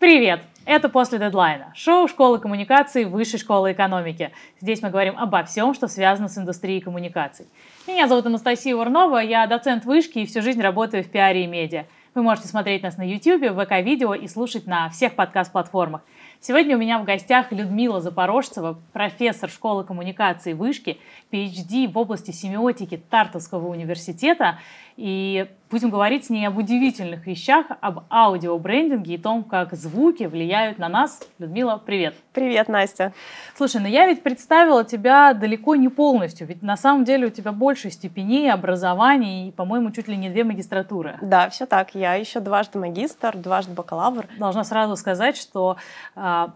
Привет! Это «После дедлайна» – шоу школы коммуникаций Высшей школы экономики. Здесь мы говорим обо всем, что связано с индустрией коммуникаций. Меня зовут Анастасия Урнова, я доцент вышки и всю жизнь работаю в пиаре и медиа. Вы можете смотреть нас на YouTube, в ВК-видео и слушать на всех подкаст-платформах. Сегодня у меня в гостях Людмила Запорожцева, профессор школы коммуникации Вышки, PhD в области семиотики Тартовского университета. И будем говорить с ней об удивительных вещах, об аудиобрендинге и том, как звуки влияют на нас. Людмила, привет. Привет, Настя. Слушай, ну я ведь представила тебя далеко не полностью, ведь на самом деле у тебя больше степеней, образований и, по-моему, чуть ли не две магистратуры. Да, все так. Я еще дважды магистр, дважды бакалавр. Должна сразу сказать, что а,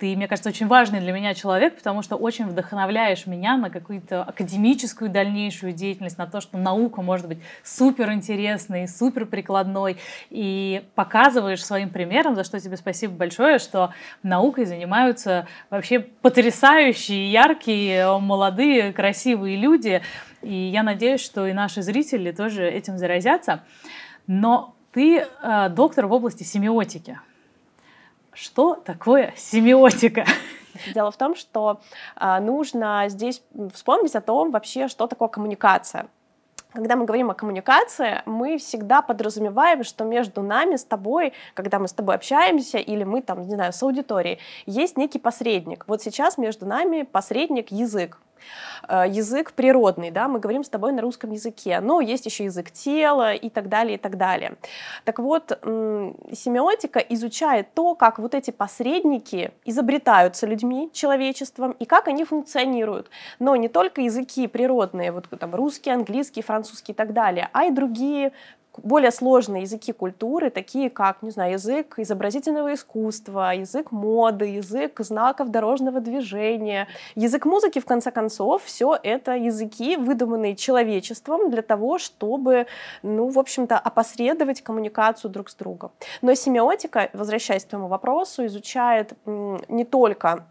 ты, мне кажется, очень важный для меня человек, потому что очень вдохновляешь меня на какую-то академическую дальнейшую деятельность, на то, что наука может быть супер интересной, супер прикладной, и показываешь своим примером, за что тебе спасибо большое, что наукой занимаются вообще потрясающие, яркие, молодые, красивые люди, и я надеюсь, что и наши зрители тоже этим заразятся. Но ты э, доктор в области семиотики. Что такое семиотика? Дело в том, что э, нужно здесь вспомнить о том вообще, что такое коммуникация. Когда мы говорим о коммуникации, мы всегда подразумеваем, что между нами с тобой, когда мы с тобой общаемся, или мы там, не знаю, с аудиторией, есть некий посредник. Вот сейчас между нами посредник язык. Э, язык природный, да, мы говорим с тобой на русском языке, но есть еще язык тела и так далее, и так далее. Так вот, семиотика изучает то, как вот эти посредники изобретаются людьми, человечеством, и как они функционируют. Но не только языки природные, вот там русский, английский, французский и так далее, а и другие более сложные языки культуры, такие как, не знаю, язык изобразительного искусства, язык моды, язык знаков дорожного движения, язык музыки, в конце концов, все это языки, выдуманные человечеством для того, чтобы, ну, в общем-то, опосредовать коммуникацию друг с другом. Но семиотика, возвращаясь к твоему вопросу, изучает не только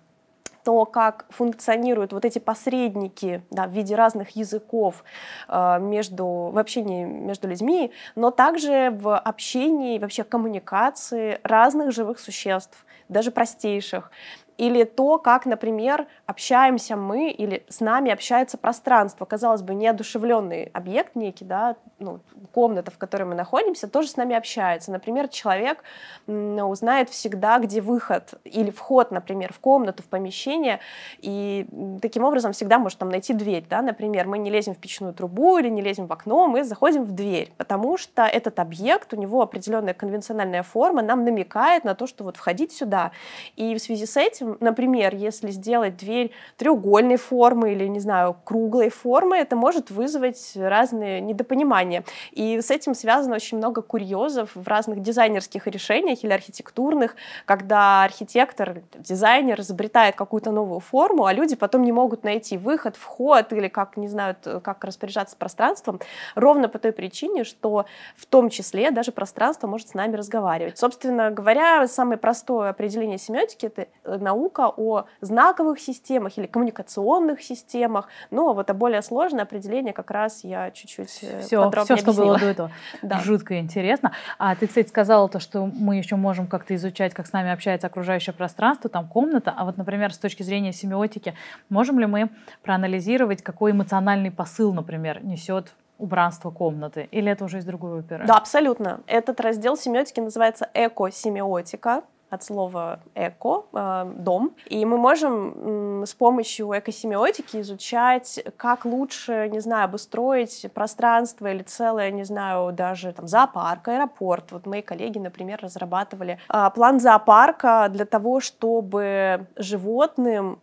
то, как функционируют вот эти посредники да, в виде разных языков э, между, в общении между людьми, но также в общении, вообще коммуникации разных живых существ, даже простейших или то, как, например, общаемся мы или с нами общается пространство. Казалось бы, неодушевленный объект некий, да, ну, комната, в которой мы находимся, тоже с нами общается. Например, человек узнает всегда, где выход или вход, например, в комнату, в помещение, и таким образом всегда может там найти дверь. Да? Например, мы не лезем в печную трубу или не лезем в окно, мы заходим в дверь, потому что этот объект, у него определенная конвенциональная форма, нам намекает на то, что вот входить сюда. И в связи с этим например, если сделать дверь треугольной формы или, не знаю, круглой формы, это может вызвать разные недопонимания. И с этим связано очень много курьезов в разных дизайнерских решениях или архитектурных, когда архитектор, дизайнер изобретает какую-то новую форму, а люди потом не могут найти выход, вход или как не знают, как распоряжаться пространством, ровно по той причине, что в том числе даже пространство может с нами разговаривать. Собственно говоря, самое простое определение семиотики — это наука о знаковых системах или коммуникационных системах. Ну, а вот а более сложное определение как раз я чуть-чуть все, э, подробнее Все, что было до этого. Да. Жутко интересно. А ты, кстати, сказала то, что мы еще можем как-то изучать, как с нами общается окружающее пространство, там комната. А вот, например, с точки зрения семиотики, можем ли мы проанализировать, какой эмоциональный посыл, например, несет убранство комнаты? Или это уже из другой оперы? Да, абсолютно. Этот раздел семиотики называется эко-семиотика от слова эко, э, дом. И мы можем с помощью экосемиотики изучать, как лучше, не знаю, обустроить пространство или целое, не знаю, даже там зоопарк, аэропорт. Вот мои коллеги, например, разрабатывали э, план зоопарка для того, чтобы животным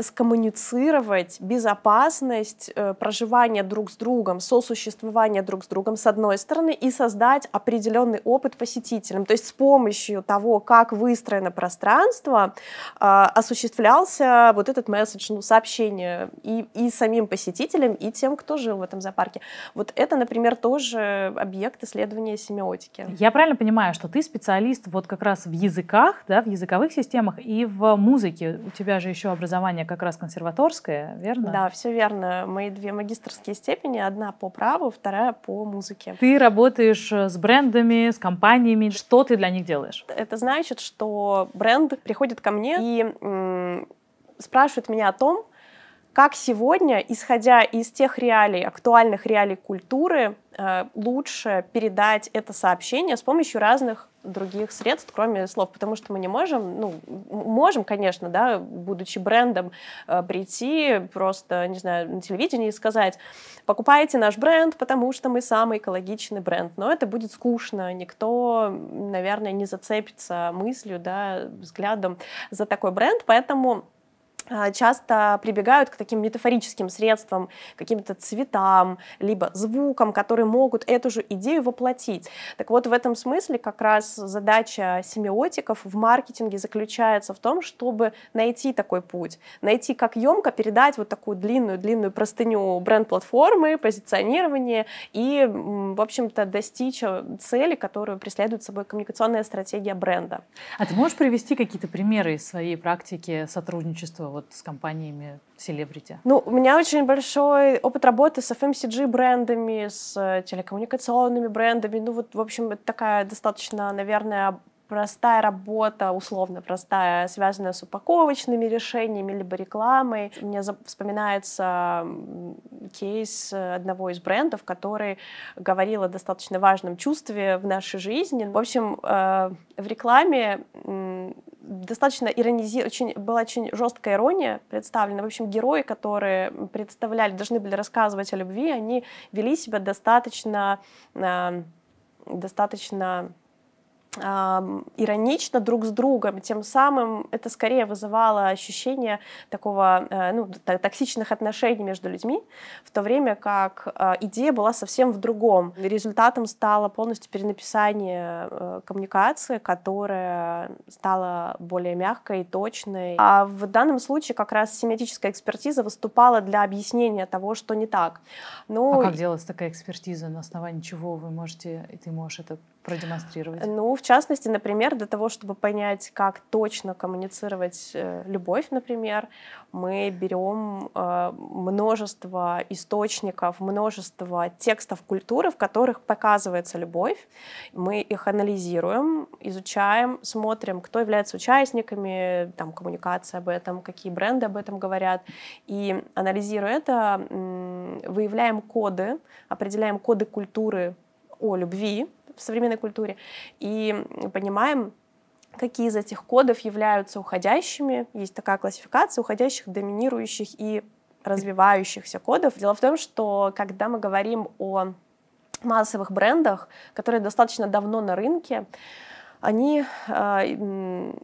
скоммуницировать безопасность э, проживания друг с другом, сосуществования друг с другом с одной стороны и создать определенный опыт посетителям. То есть с помощью того, как выстроено пространство, э, осуществлялся вот этот месседж, ну, сообщение и, и самим посетителям, и тем, кто жил в этом зоопарке. Вот это, например, тоже объект исследования семиотики. Я правильно понимаю, что ты специалист вот как раз в языках, да, в языковых системах и в музыке. У тебя же еще образование образование как раз консерваторское, верно? Да, все верно. Мои две магистрские степени, одна по праву, вторая по музыке. Ты работаешь э, с брендами, с компаниями. Что ты для них делаешь? Это значит, что бренд приходит ко мне и спрашивает меня о том, как сегодня, исходя из тех реалий, актуальных реалий культуры, э, лучше передать это сообщение с помощью разных других средств, кроме слов, потому что мы не можем, ну, можем, конечно, да, будучи брендом, э, прийти просто, не знаю, на телевидении и сказать, покупайте наш бренд, потому что мы самый экологичный бренд, но это будет скучно, никто, наверное, не зацепится мыслью, да, взглядом за такой бренд, поэтому часто прибегают к таким метафорическим средствам, каким-то цветам, либо звукам, которые могут эту же идею воплотить. Так вот, в этом смысле как раз задача семиотиков в маркетинге заключается в том, чтобы найти такой путь, найти, как емко передать вот такую длинную-длинную простыню бренд-платформы, позиционирования и, в общем-то, достичь э, цели, которую преследует собой коммуникационная стратегия бренда. А ты можешь привести какие-то примеры из своей практики сотрудничества вот с компаниями селебрити? Ну, у меня очень большой опыт работы с FMCG брендами, с э, телекоммуникационными брендами. Ну, вот, в общем, это такая достаточно, наверное, простая работа, условно простая, связанная с упаковочными решениями либо рекламой. Мне вспоминается кейс одного из брендов, который говорил о достаточно важном чувстве в нашей жизни. В общем, э, в рекламе достаточно иронизи... очень, была очень жесткая ирония представлена. В общем, герои, которые представляли, должны были рассказывать о любви, они вели себя достаточно, э, достаточно иронично друг с другом, тем самым это скорее вызывало ощущение такого э, ну, токсичных отношений между людьми, в то время как э, идея была совсем в другом. Результатом стало полностью перенаписание э, коммуникации, которая стала более мягкой и точной. А в данном случае как раз семиотическая экспертиза выступала для объяснения того, что не так. Ну, а как делалась такая экспертиза? На основании чего вы можете, и ты можешь это продемонстрировать? Ну, в частности, например, для того, чтобы понять, как точно коммуницировать э, любовь, например, мы берем э, множество источников, множество текстов культуры, в которых показывается любовь. Мы их анализируем, изучаем, смотрим, кто является участниками, там, коммуникация об этом, какие бренды об этом говорят. И анализируя это, выявляем коды, определяем коды культуры о любви, в современной культуре, и понимаем, какие из этих кодов являются уходящими. Есть такая классификация уходящих, доминирующих и развивающихся кодов. Дело в том, что когда мы говорим о массовых брендах, которые достаточно давно на рынке, они э,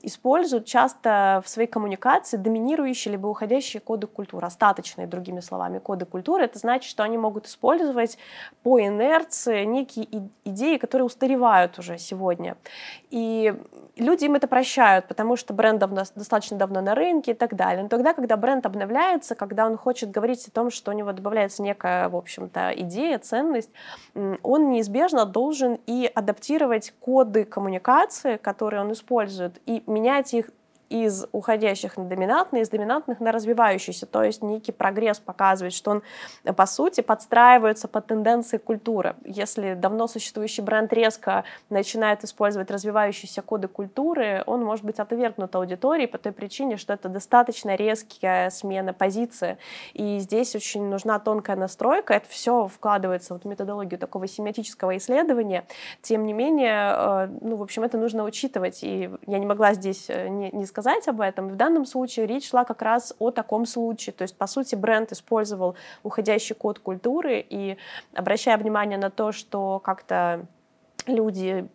используют часто в своей коммуникации доминирующие либо уходящие коды культуры, остаточные, другими словами, коды культуры. Это значит, что они могут использовать по инерции некие идеи, которые устаревают уже сегодня. И люди им это прощают, потому что бренд давно, достаточно давно на рынке и так далее. Но тогда, когда бренд обновляется, когда он хочет говорить о том, что у него добавляется некая, в общем-то, идея, ценность, он неизбежно должен и адаптировать коды коммуникации коммуникации, которые он использует, и менять их из уходящих на доминантные, из доминантных на развивающиеся. То есть некий прогресс показывает, что он, по сути, подстраивается под тенденции культуры. Если давно существующий бренд резко начинает использовать развивающиеся коды культуры, он может быть отвергнут аудиторией по той причине, что это достаточно резкая смена позиции. И здесь очень нужна тонкая настройка. Это все вкладывается в методологию такого семиотического исследования. Тем не менее, э, ну, в общем, это нужно учитывать. И я не могла здесь э, не, не сказать, сказать об этом. В данном случае речь шла как раз о таком случае. То есть, по сути, бренд использовал уходящий код культуры и обращая внимание на то, что как-то люди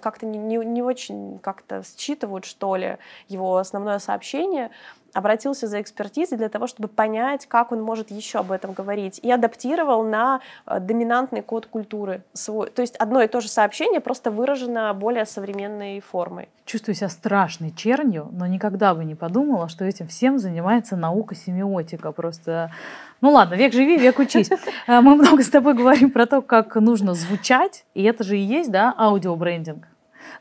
как-то не, не, не очень как-то считывают, что ли, его основное сообщение, обратился за экспертизой для того, чтобы понять, как он может еще об этом говорить, и адаптировал на э, доминантный код культуры свой. То есть одно и то же сообщение просто выражено более современной формой. Чувствую себя страшной чернью, но никогда бы не подумала, что этим всем занимается наука семиотика. Просто, ну ладно, век живи, век учись. Э, мы много с тобой говорим про то, как нужно звучать, и это же и есть, да, аудиобрендинг.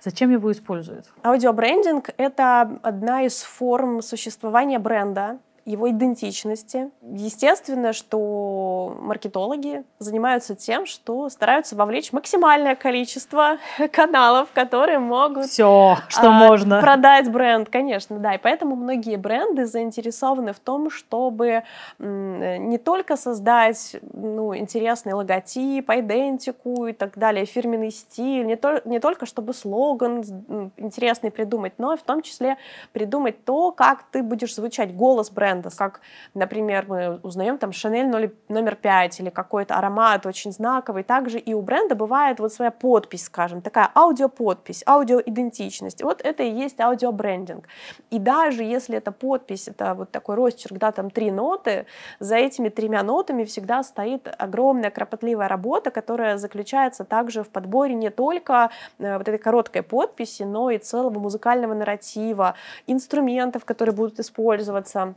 Зачем его используют? Аудиобрендинг — это одна из форм существования бренда, его идентичности. Естественно, что маркетологи занимаются тем, что стараются вовлечь максимальное количество каналов, которые могут все, что а, можно продать бренд, конечно, да. И поэтому многие бренды заинтересованы в том, чтобы не только создать ну, интересный логотип, идентику и так далее, фирменный стиль, не, то, не только чтобы слоган интересный придумать, но и в том числе придумать то, как ты будешь звучать, голос бренда бренда, как, например, мы узнаем там Шанель номер 5 или какой-то аромат очень знаковый. Также и у бренда бывает вот своя подпись, скажем, такая аудиоподпись, аудиоидентичность. Вот это и есть аудиобрендинг. И даже если эта подпись, это вот такой росчерк, да, там три ноты, за этими тремя нотами всегда стоит огромная кропотливая работа, которая заключается также в подборе не только э, вот этой короткой подписи, но и целого музыкального нарратива, инструментов, которые будут использоваться.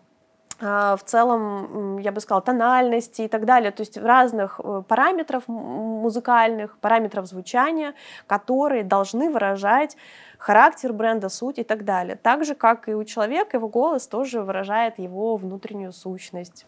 А, в целом, я бы сказала, тональности и так далее, то есть разных э, параметров музыкальных, параметров звучания, которые должны выражать характер бренда, суть и так далее. Так же, как и у человека, его голос тоже выражает его внутреннюю сущность.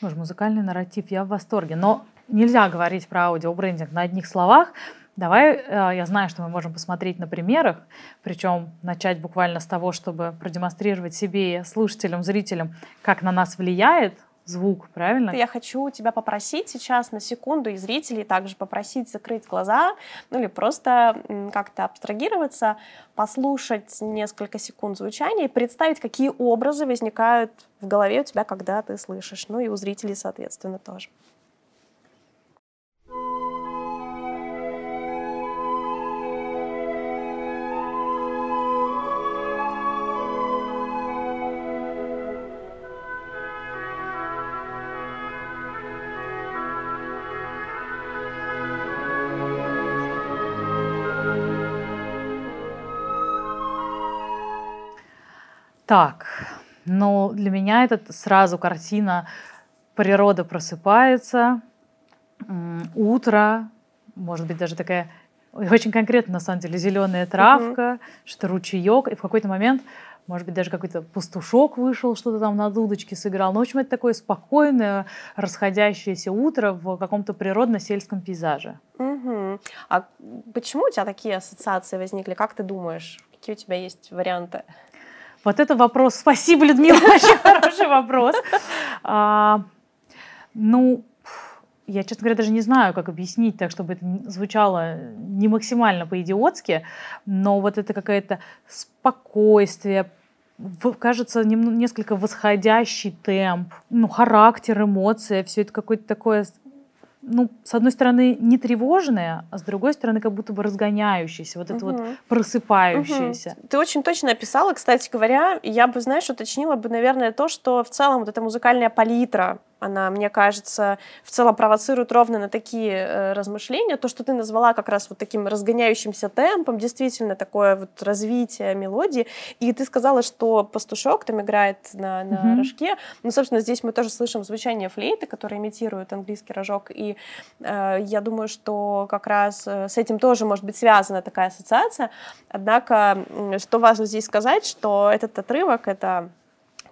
Боже, музыкальный нарратив, я в восторге. Но нельзя говорить про аудиобрендинг на одних словах, Давай, э, я знаю, что мы можем посмотреть на примерах, причем начать буквально с того, чтобы продемонстрировать себе, слушателям, зрителям, как на нас влияет звук, правильно? Я хочу тебя попросить сейчас на секунду и зрителей также попросить закрыть глаза, ну или просто как-то абстрагироваться, послушать несколько секунд звучания и представить, какие образы возникают в голове у тебя, когда ты слышишь, ну и у зрителей, соответственно, тоже. Так, но для меня это сразу картина природа просыпается, утро, может быть, даже такая очень конкретно, на самом деле, зеленая травка, угу. что ручеек, и в какой-то момент, может быть, даже какой-то пастушок вышел, что-то там на дудочке сыграл. Но, в общем, это такое спокойное, расходящееся утро в каком-то природно-сельском пейзаже. Угу. А почему у тебя такие ассоциации возникли? Как ты думаешь? Какие у тебя есть варианты? Вот это вопрос. Спасибо, Людмила, очень хороший вопрос. А, ну, я, честно говоря, даже не знаю, как объяснить так, чтобы это звучало не максимально по-идиотски, но вот это какое-то спокойствие, кажется, несколько восходящий темп, ну, характер, эмоция, все это какое-то такое ну, с одной стороны, не тревожное, а с другой стороны, как будто бы разгоняющееся, вот это угу. вот просыпающееся. Угу. Ты очень точно описала, кстати говоря, я бы, знаешь, уточнила бы, наверное, то, что в целом вот эта музыкальная палитра, она, мне кажется, в целом провоцирует ровно на такие э, размышления. То, что ты назвала как раз вот таким разгоняющимся темпом, действительно такое вот развитие мелодии. И ты сказала, что пастушок там играет на, на mm-hmm. рожке. Ну, собственно, здесь мы тоже слышим звучание флейты, которое имитирует английский рожок. И э, я думаю, что как раз э, с этим тоже может быть связана такая ассоциация. Однако, что важно здесь сказать, что этот отрывок — это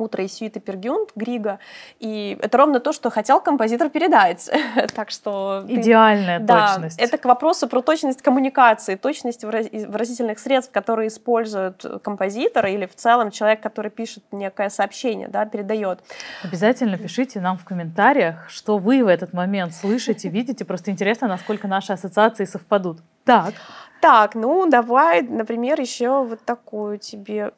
утро из сюиты Пергюнд Грига, и это ровно то, что хотел композитор передать. так что... Идеальная ты, точность. Да, это к вопросу про точность коммуникации, точность выразительных средств, которые используют композитор или в целом человек, который пишет некое сообщение, да, передает. Обязательно пишите нам в комментариях, что вы в этот момент слышите, видите. Просто интересно, насколько наши ассоциации совпадут. Так. Так, ну давай, например, еще вот такую тебе.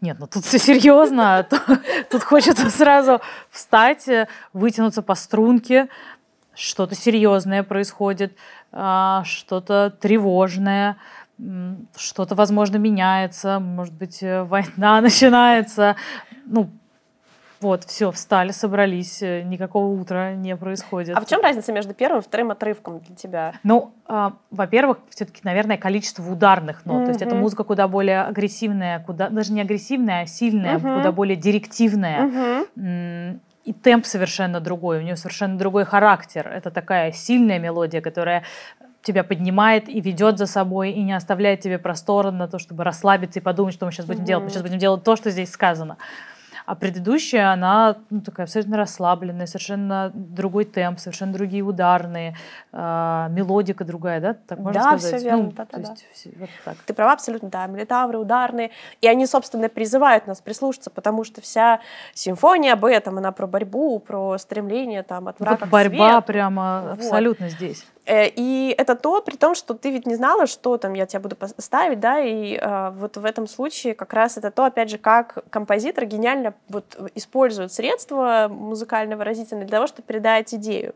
Нет, ну тут все серьезно. Тут хочется сразу встать, вытянуться по струнке. Что-то серьезное происходит, а, что-то тревожное, что-то, возможно, меняется, может быть, э, война начинается. Ну, вот, все, встали, собрались, э, никакого утра не происходит. А в чем разница между первым и вторым отрывком для тебя? Ну, э, во-первых, все-таки, наверное, количество ударных нот. Mm-hmm. То есть это музыка куда более агрессивная, куда даже не агрессивная, а сильная, mm-hmm. куда более директивная. Mm-hmm. И темп совершенно другой, у нее совершенно другой характер. Это такая сильная мелодия, которая тебя поднимает и ведет за собой, и не оставляет тебе простора на то, чтобы расслабиться и подумать, что мы сейчас будем mm-hmm. делать. Мы сейчас будем делать то, что здесь сказано. А предыдущая, она ну, такая абсолютно расслабленная, совершенно другой темп, совершенно другие ударные, э, мелодика другая, да? Так можно да, сказать? все верно, ну, да, да, да. Вот так. Ты права абсолютно, да, мелитавры, ударные. И они, собственно, призывают нас прислушаться, потому что вся симфония об этом, она про борьбу, про стремление там от врага вот борьба свету. прямо вот. абсолютно здесь. Э, и это то, при том, что ты ведь не знала, что там я тебя буду ставить, да, и э, вот в этом случае как раз это то, опять же, как композитор гениально вот использует средства музыкально-выразительные для того, чтобы передать идею.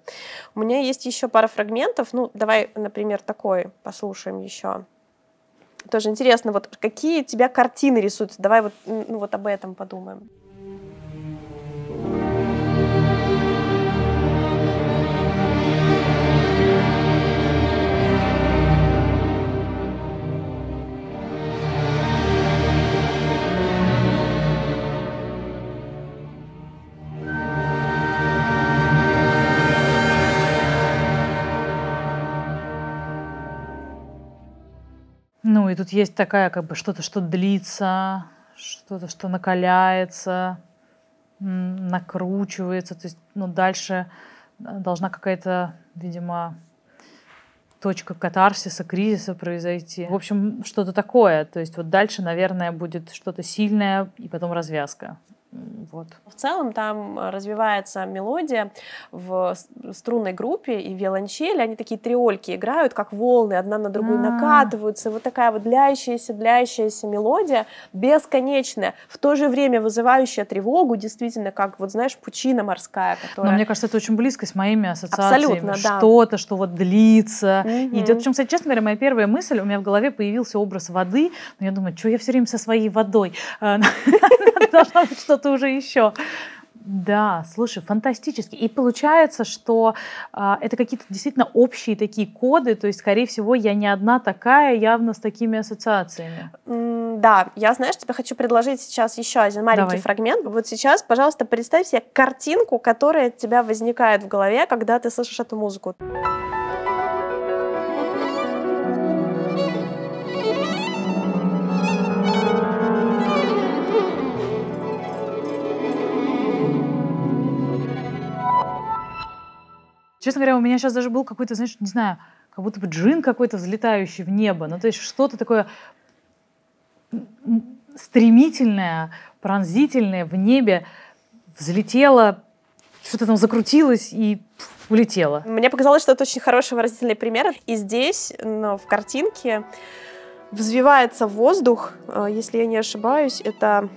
У меня есть еще пара фрагментов, ну, давай, например, такой послушаем еще. Тоже интересно, вот какие тебя картины рисуются, давай вот, ну, вот об этом подумаем. И тут есть такая, как бы, что-то, что длится, что-то, что накаляется, накручивается. То есть, ну, дальше э, должна какая-то, видимо, точка катарсиса, кризиса произойти. В общем, что-то такое. То есть вот дальше, наверное, будет что-то сильное и потом развязка. Вот. В целом там развивается мелодия в струнной группе и виолончели, они такие триольки играют, как волны, одна на другую А-а-а. накатываются, вот такая вот длящаяся, длящаяся мелодия, бесконечная, в то же время вызывающая тревогу, действительно, как, вот знаешь, пучина морская, которая... Но мне кажется, это очень близко с моими ассоциациями. Абсолютно, да. Что-то, что вот длится, угу. идет. Причем, кстати, честно говоря, моя первая мысль, у меня в голове появился образ воды, но я думаю, что я все время со своей водой? Должна быть что что-то уже еще. Да, слушай, фантастически. И получается, что э, это какие-то действительно общие такие коды, то есть, скорее всего, я не одна такая, явно с такими ассоциациями. Mm, да, я, знаешь, тебе хочу предложить сейчас еще один маленький Давай. фрагмент. Вот сейчас, пожалуйста, представь себе картинку, которая у тебя возникает в голове, когда ты слышишь эту музыку. Честно говоря, у меня сейчас даже был какой-то, знаешь, не знаю, как будто бы джин какой-то взлетающий в небо. Ну, то есть что-то такое стремительное, пронзительное в небе взлетело, что-то там закрутилось и улетело. Мне показалось, что это очень хороший выразительный пример. И здесь, ну, в картинке, взвивается воздух, э, если я не ошибаюсь, это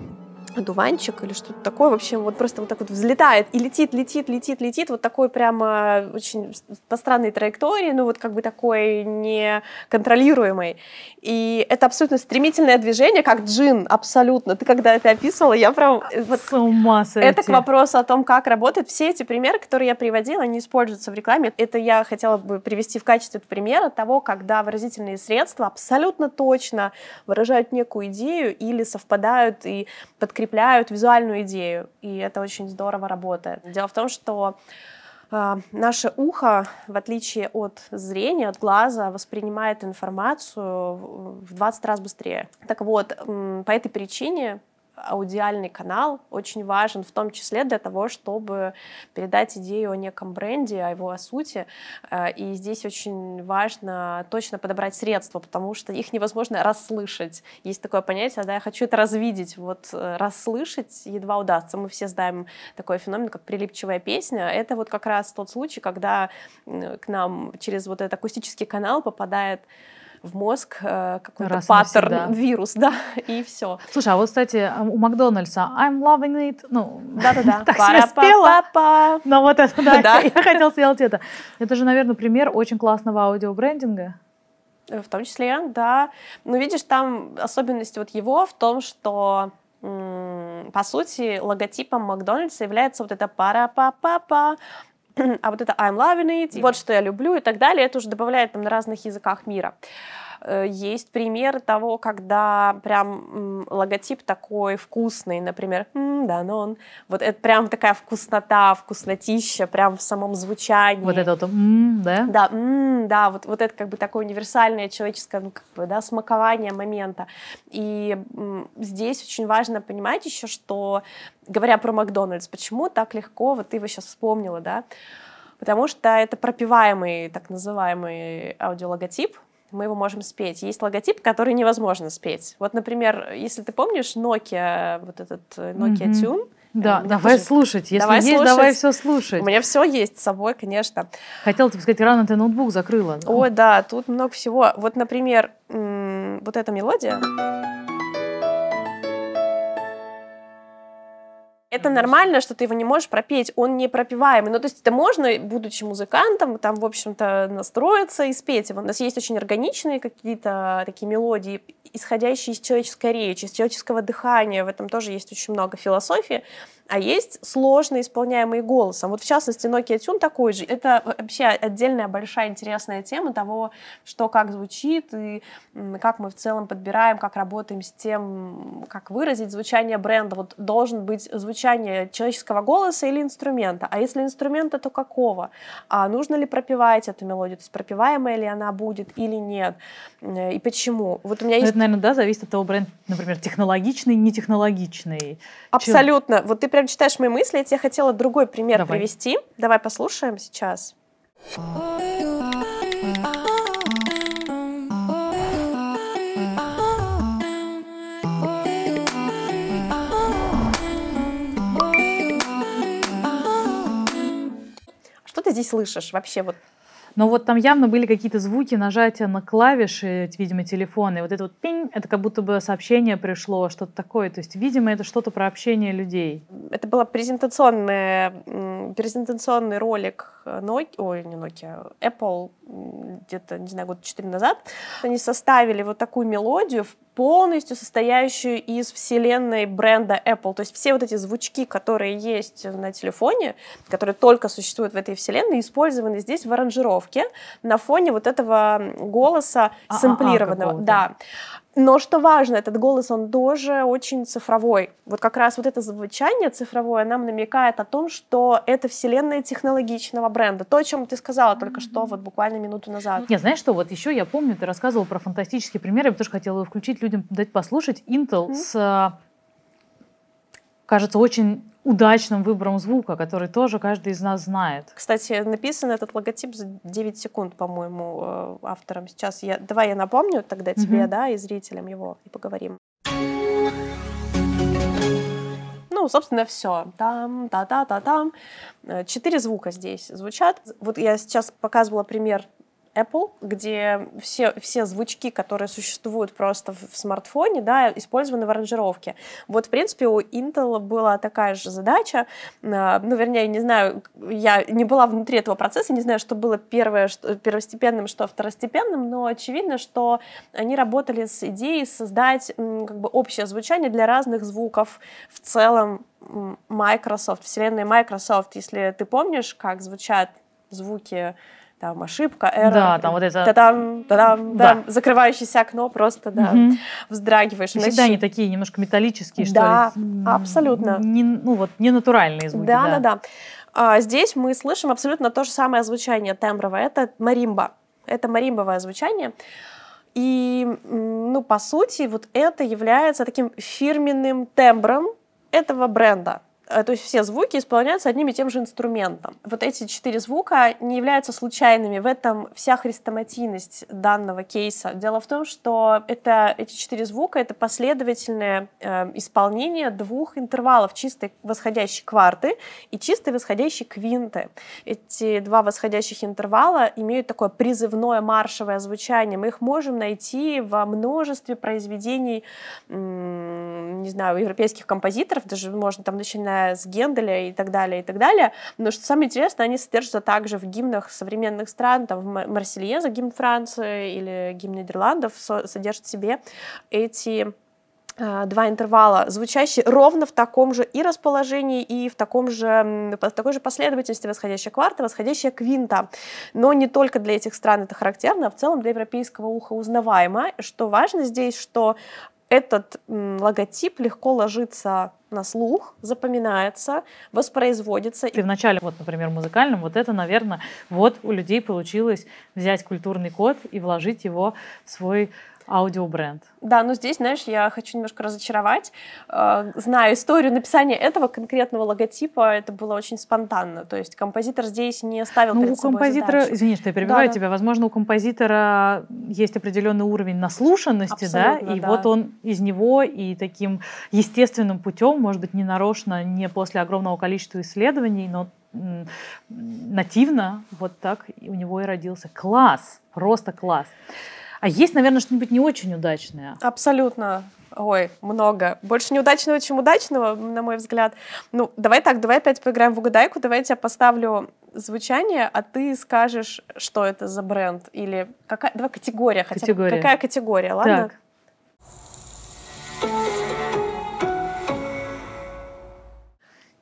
одуванчик или что-то такое, вообще вот просто вот так вот взлетает и летит, летит, летит, летит, вот такой прямо очень по странной траектории, ну вот как бы такой неконтролируемый. И это абсолютно стремительное движение, как джин, абсолютно. Ты когда это описывала, я прям... Э, вот, С ума сойти. Это к вопросу о том, как работает. Все эти примеры, которые я приводила, они используются в рекламе. Это я хотела бы привести в качестве примера того, когда выразительные средства абсолютно точно выражают некую идею или совпадают и подкрепляют подкрепляют визуальную идею, и это очень здорово работает. Дело в том, что э, наше ухо, в отличие от зрения, от глаза, воспринимает информацию в 20 раз быстрее. Так вот, по этой причине аудиальный канал очень важен, в том числе для того, чтобы передать идею о неком бренде, о его сути. Э, и здесь очень важно точно подобрать средства, потому что их невозможно расслышать. Есть такое понятие, да, я хочу это развидеть. Вот э, расслышать едва удастся. Мы все знаем такой феномен, как прилипчивая песня. Это вот как раз тот случай, когда к нам через вот этот акустический канал попадает в мозг э, какой-то паттерн, вирус, да, и все. Слушай, а вот, кстати, у Макдональдса I'm loving it, ну, да-да-да, так себе спела, но вот это, да, да. я хотела сделать это. Это же, наверное, пример очень классного аудиобрендинга. В том числе, да. Ну, видишь, там особенность вот его в том, что по сути, логотипом Макдональдса является вот это пара-па-па-па, а вот это I'm loving it, вот что я люблю и так далее, это уже добавляет там на разных языках мира. Э, есть пример того, когда прям логотип такой вкусный, например, Данон. Вот это прям такая вкуснота, вкуснотища, прям в самом звучании. Вот это вот, да? Да, да, вот, вот это как бы такое универсальное человеческое, ну, как бы, да, смакование момента. И здесь очень важно понимать еще, что, говоря про Макдональдс, почему так легко, вот ты его сейчас вспомнила, да, потому что это пропиваемый, так называемый аудиологотип, мы его можем спеть. Есть логотип, который невозможно спеть. Вот, например, если ты помнишь Nokia, вот этот э, Nokia mm-hmm. Tune, да, Мне давай тоже... слушать. Если давай есть, слушать. давай все слушать. У меня все есть с собой, конечно. Хотела тебе сказать, рано ты ноутбук закрыла. Ой, да, тут много всего. Вот, например, вот эта мелодия. Это нормально, что ты его не можешь пропеть, он не пропиваемый. Ну, то есть это можно, будучи музыкантом, там, в общем-то, настроиться и спеть его. У нас есть очень органичные какие-то такие мелодии, исходящие из человеческой речи, из человеческого дыхания. В этом тоже есть очень много философии а есть сложно исполняемые голосом. Вот в частности Nokia Tune такой же. Это вообще отдельная большая интересная тема того, что как звучит и как мы в целом подбираем, как работаем с тем, как выразить звучание бренда. Вот должен быть звучание человеческого голоса или инструмента. А если инструмента, то какого? А нужно ли пропивать эту мелодию? То есть пропиваемая ли она будет или нет? И почему? Вот у меня ну, есть... Это, наверное, да, зависит от того бренда, например, технологичный, не технологичный. Абсолютно. Чем? Вот ты прям читаешь мои мысли, я тебе хотела другой пример Давай. привести. Давай послушаем сейчас. Что ты здесь слышишь вообще вот но вот там явно были какие-то звуки нажатия на клавиши, видимо, телефона. И вот это вот пинь, это как будто бы сообщение пришло, что-то такое. То есть, видимо, это что-то про общение людей. Это был презентационный, презентационный ролик Nokia, ой, не Nokia, Apple где-то, не знаю, год 4 назад. Они составили вот такую мелодию, полностью состоящую из вселенной бренда Apple. То есть все вот эти звучки, которые есть на телефоне, которые только существуют в этой вселенной, использованы здесь в аранжировке на фоне вот этого голоса а, сэмплированного. А, а, да. Но что важно, этот голос, он тоже очень цифровой. Вот как раз вот это звучание цифровое нам намекает о том, что это вселенная технологичного бренда. То, о чем ты сказала только что, вот буквально минуту назад. Нет, знаешь что, вот еще я помню, ты рассказывала про фантастические примеры, я тоже хотела включить людям, дать послушать. Intel mm-hmm. с, кажется, очень удачным выбором звука, который тоже каждый из нас знает. Кстати, написан этот логотип за 9 секунд, по-моему, э, автором. Сейчас я, давай я напомню тогда тебе, да, и зрителям его, и поговорим. Ну, собственно, все. Там, та-та-та-там. Э, четыре звука здесь звучат. Вот я сейчас показывала пример Apple, где все, все звучки, которые существуют просто в, смартфоне, да, использованы в аранжировке. Вот, в принципе, у Intel была такая же задача, э, ну, вернее, не знаю, я не была внутри этого процесса, не знаю, что было первое, что, первостепенным, что второстепенным, но очевидно, что они работали с идеей создать как бы общее звучание для разных звуков в целом Microsoft, вселенной Microsoft, если ты помнишь, как звучат звуки там ошибка, error. Да, там вот это... Та-дам, та-дам, да. да. закрывающееся окно, просто, да, угу. вздрагиваешь. Всегда они такие немножко металлические, да, что ли. Да, абсолютно. Не, ну вот, не натуральные звуки. Да, да, да. А здесь мы слышим абсолютно то же самое звучание тембровое. Это маримба. Это маримбовое звучание. И, ну, по сути, вот это является таким фирменным тембром этого бренда. Э, то есть все звуки исполняются одним и тем же инструментом. Вот эти четыре звука не являются случайными. В этом вся хрестоматийность данного кейса. Дело в том, что это, эти четыре звука — это последовательное э, исполнение двух интервалов чистой восходящей кварты и чистой восходящей квинты. Эти два восходящих интервала имеют такое призывное маршевое звучание. Мы их можем найти во множестве произведений, не знаю, европейских композиторов, даже можно там начиная с Генделя и так далее, и так далее. Но что самое интересное, они содержатся также в гимнах современных стран, там в Марсельеза, гимн Франции или гимн Нидерландов содержит в себе эти а, два интервала, звучащие ровно в таком же и расположении, и в таком же, в такой же последовательности восходящая кварта, восходящая квинта. Но не только для этих стран это характерно, а в целом для европейского уха узнаваемо. Что важно здесь, что этот логотип легко ложится на слух, запоминается, воспроизводится. Ты в начале, вот, например, музыкальном, вот это, наверное, вот у людей получилось взять культурный код и вложить его в свой аудиобренд. Да, но здесь, знаешь, я хочу немножко разочаровать. Э, знаю историю написания этого конкретного логотипа, это было очень спонтанно. То есть композитор здесь не ставил ну, перед у композитора, задачу. извини, что я перебиваю да, тебя, возможно, у композитора есть определенный уровень наслушанности, Абсолютно, да, и да. вот он из него и таким естественным путем, может быть, не нарочно, не после огромного количества исследований, но нативно вот так у него и родился. Класс, просто класс. А есть, наверное, что-нибудь не очень удачное? Абсолютно. Ой, много. Больше неудачного, чем удачного, на мой взгляд. Ну, давай так, давай опять поиграем в угадайку. Давай я тебе поставлю звучание, а ты скажешь, что это за бренд. Или какая... Давай категория хотя бы. Категория. Какая категория, ладно? Так.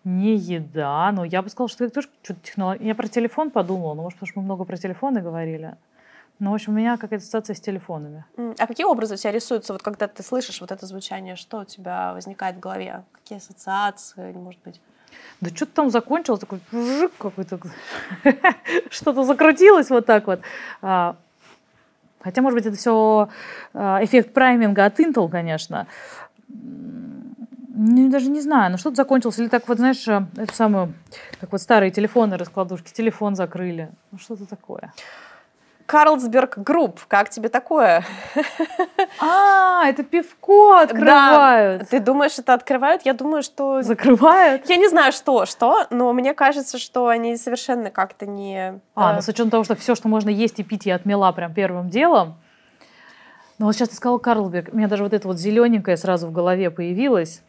Не еда, но я бы сказала, что это тоже что-то технология. Я про телефон подумала, ну, может, потому что мы много про телефоны говорили. Ну, в общем, у меня какая-то ситуация с телефонами. А какие образы у тебя рисуются, вот когда ты слышишь вот это звучание? Что у тебя возникает в голове? Какие ассоциации, может быть? Да что-то там закончилось, такой жик какой-то. Что-то закрутилось вот так вот. А, Хотя, может быть, это все эффект прайминга от Intel, конечно. Ну, даже не знаю, но что-то закончилось. Или так вот, знаешь, э, это самое, как вот старые телефоны, раскладушки, телефон закрыли. Ну, что-то такое. Carlsberg Group, как тебе такое? А, это пивко открывают. Ты думаешь, это открывают? Я думаю, что... Закрывают? Я не знаю, что, что, но мне кажется, что они совершенно как-то не... А, ну с учетом того, что все, что можно есть и пить, я отмела прям первым делом. Но вот сейчас ты сказал Carlsberg, у меня даже вот это вот зелененькое сразу в голове появилось.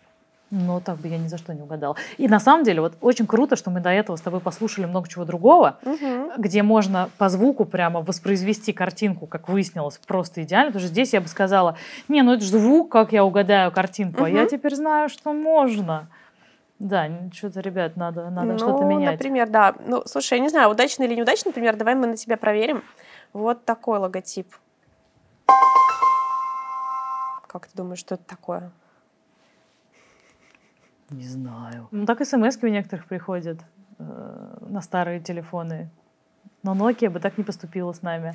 Но так бы я ни за что не угадала. И на самом деле вот очень круто, что мы до этого с тобой послушали много чего другого, мгм. где можно по звуку прямо воспроизвести картинку, как выяснилось, просто идеально. Потому что здесь я бы сказала, не, ну это же звук, как я угадаю картинку. А я теперь знаю, что можно. Да, что-то, ребят, надо, надо ну, что-то менять. например, да. Ну, слушай, я не знаю, удачно или неудачно, например, давай мы на тебя проверим. Вот такой логотип. Как ты думаешь, что это такое? Не знаю. Ну, так смс у некоторых приходят э, на старые телефоны. Но Nokia бы так не поступила с нами.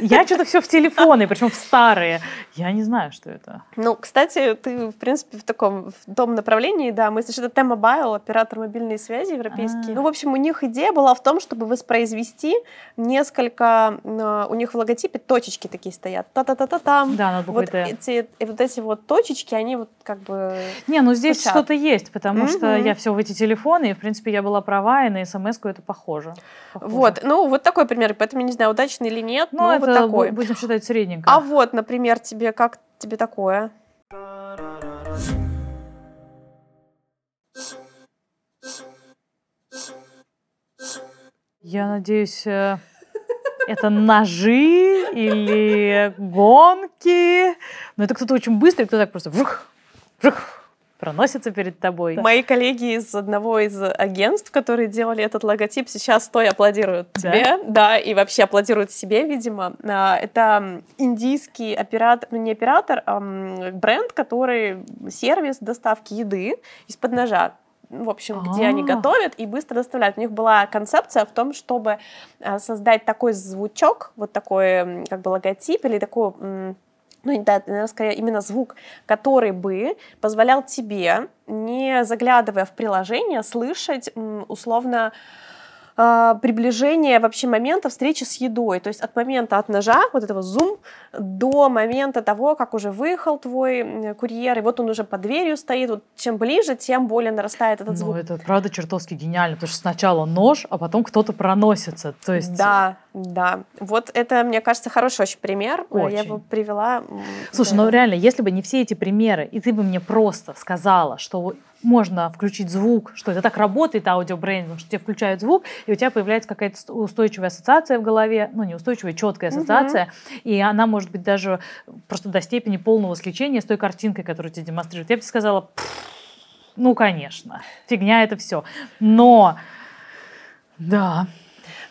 Я что-то все в телефоны, причем в старые. Я не знаю, что это. Ну, кстати, ты, в принципе, в таком в том направлении, да, мы это T-Mobile, оператор мобильной связи европейский. А. Ну, в общем, у них идея была в том, чтобы воспроизвести несколько, э, у них в логотипе точечки такие стоят, та-та-та-та-там. Да, над буквой Вот Т. эти, вот эти вот точечки, они вот как бы... Не, ну здесь Звучат. что-то есть, потому что Мгм. я все в эти телефоны, и, в принципе, я была права, и на смс это похоже. Похоже. Вот, ну, вот такой пример, поэтому я не знаю, удачный или нет, Ну, но это вот такой. бу- будем считать средненько. А вот, например, тебе, как тебе такое? Я надеюсь, э, это ножи или гонки. Но это кто-то очень быстрый, кто так просто вжух, вжух, проносится перед тобой. Мои коллеги из одного из агентств, которые делали этот логотип, сейчас стоя аплодируют Да? тебе, да, и вообще аплодируют себе, видимо. А, Это индийский оператор, ну не оператор, а бренд, который сервис доставки еды из-под ножа. В общем, где они А. готовят и быстро доставляют. У них была концепция в том, чтобы а, создать такой звучок, вот такой как бы логотип или такой ну, да, наверное, скорее именно звук, который бы позволял тебе, не заглядывая в приложение, слышать условно а, приближение вообще момента встречи с едой. То есть от момента от ножа, вот этого зум, до момента того, как уже выехал твой курьер, и вот он уже под дверью стоит. Вот чем ближе, тем более нарастает этот Ну, звук. это правда чертовски гениально, потому что сначала нож, а потом кто-то проносится. То есть Да. Да, вот это, мне кажется, хороший очень пример. Очень. Я его привела. Слушай, ну реально, если бы не все эти примеры, и ты бы мне просто сказала, что можно включить звук, что это так работает аудиобрендинг, что тебе включают звук, и у тебя появляется какая-то устойчивая ассоциация в голове, ну не устойчивая, четкая ассоциация, угу. и она может быть даже просто до степени полного сличения с той картинкой, которую тебе демонстрируют. Я бы сказала, ну конечно, фигня это все. Но, да,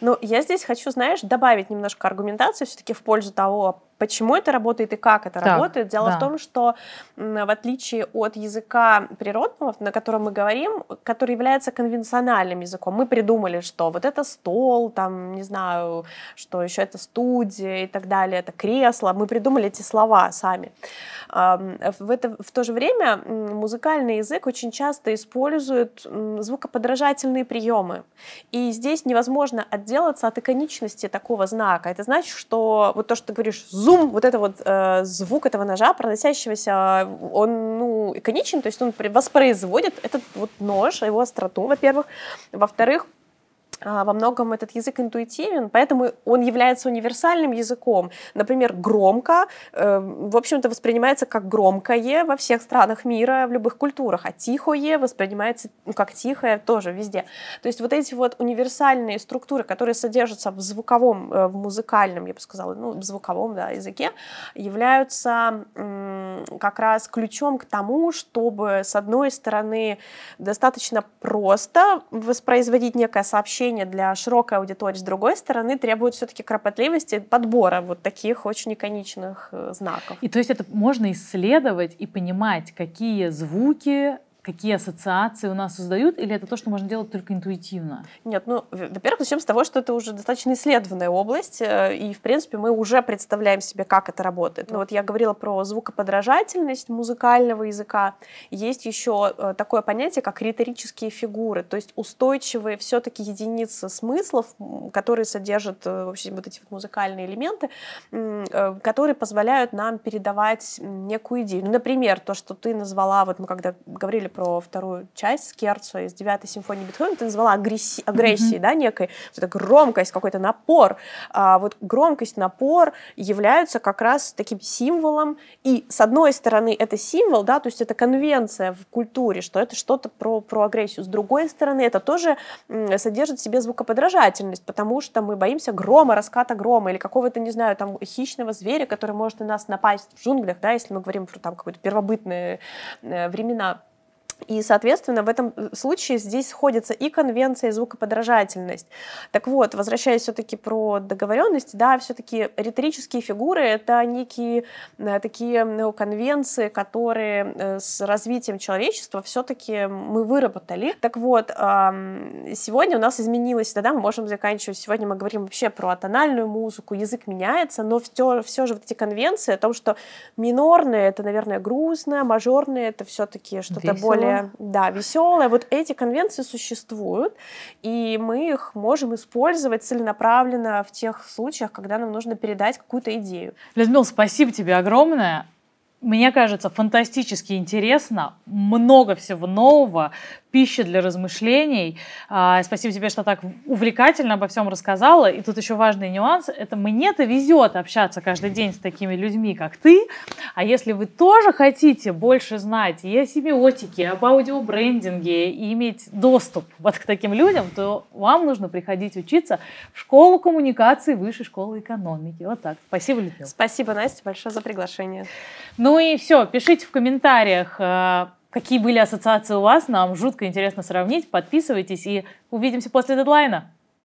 ну, я здесь хочу, знаешь, добавить немножко аргументации все-таки в пользу того, почему это работает и как это так, работает. Дело да. в том, что в отличие от языка природного, на котором мы говорим, который является конвенциональным языком, мы придумали, что вот это стол, там, не знаю, что еще это студия и так далее, это кресло, мы придумали эти слова сами. В, это, в то же время музыкальный язык очень часто использует звукоподражательные приемы. И здесь невозможно отделаться от иконичности такого знака. Это значит, что вот то, что ты говоришь, зум, вот это вот э, звук этого ножа, проносящегося, он ну, иконичен, то есть он воспроизводит этот вот нож, его остроту, во-первых. Во-вторых, во многом этот язык интуитивен, поэтому он является универсальным языком. Например, громко, э, в общем-то, воспринимается как громкое во всех странах мира, в любых культурах, а тихое воспринимается ну, как тихое тоже везде. То есть вот эти вот универсальные структуры, которые содержатся в звуковом, э, в музыкальном, я бы сказала, ну, в звуковом да, языке, являются как раз ключом к тому, чтобы, с одной стороны, достаточно просто воспроизводить некое сообщение, общение для широкой аудитории, с другой стороны, требует все-таки кропотливости подбора вот таких очень иконичных э, знаков. И то есть это можно исследовать и понимать, какие звуки какие ассоциации у нас создают, или это то, что можно делать только интуитивно? Нет, ну, во-первых, начнем с того, что это уже достаточно исследованная область, э, и, в принципе, мы уже представляем себе, как это работает. Ну, вот я говорила про звукоподражательность музыкального языка. Есть еще э, такое понятие, как риторические фигуры, то есть устойчивые все-таки единицы смыслов, которые содержат э, вообще вот эти вот музыкальные элементы, которые позволяют нам передавать некую идею. Ну, например, то, что ты назвала, вот мы когда говорили про вторую часть Скерцо из девятой симфонии Бетховена, ты назвала агрессией, агрессией mm-hmm. да, некой, вот эта громкость, какой-то напор. А вот громкость, напор являются как раз таким символом, и с одной стороны это символ, да, то есть это конвенция в культуре, что это что-то про, про агрессию, с другой стороны это тоже содержит в себе звукоподражательность, потому что мы боимся грома, раската грома или какого-то, не знаю, там хищного зверя, который может на нас напасть в джунглях, да, если мы говорим про там какие-то первобытные э, времена. И, соответственно, в этом э, случае здесь сходятся и конвенция, и звукоподражательность. Так вот, возвращаясь все-таки про договоренности, да, все-таки риторические фигуры — это некие э, такие ну, конвенции, которые э, с развитием человечества все-таки мы выработали. Так вот, сегодня у нас изменилось, да, мы можем заканчивать, сегодня мы говорим вообще про тональную музыку, язык меняется, но все, все же вот эти конвенции о том, что минорные — это, наверное, грустное, мажорные — это все-таки что-то более более да, веселая. Вот эти конвенции существуют, и мы их можем использовать целенаправленно в тех случаях, когда нам нужно передать какую-то идею. Людмила, спасибо тебе огромное. Мне кажется, фантастически интересно, много всего нового, пища для размышлений. А, спасибо тебе, что так увлекательно обо всем рассказала. И тут еще важный нюанс. Это мне-то везет общаться каждый день с такими людьми, как ты. А если вы тоже хотите больше знать и о семиотике, об аудиобрендинге, и иметь доступ вот к таким людям, то вам нужно приходить учиться в школу коммуникации Высшей школы экономики. Вот так. Спасибо, Людмила. Спасибо, Настя, большое за приглашение. Ну и все, пишите в комментариях, э, какие были ассоциации у вас. Нам жутко интересно сравнить. Подписывайтесь и увидимся после дедлайна.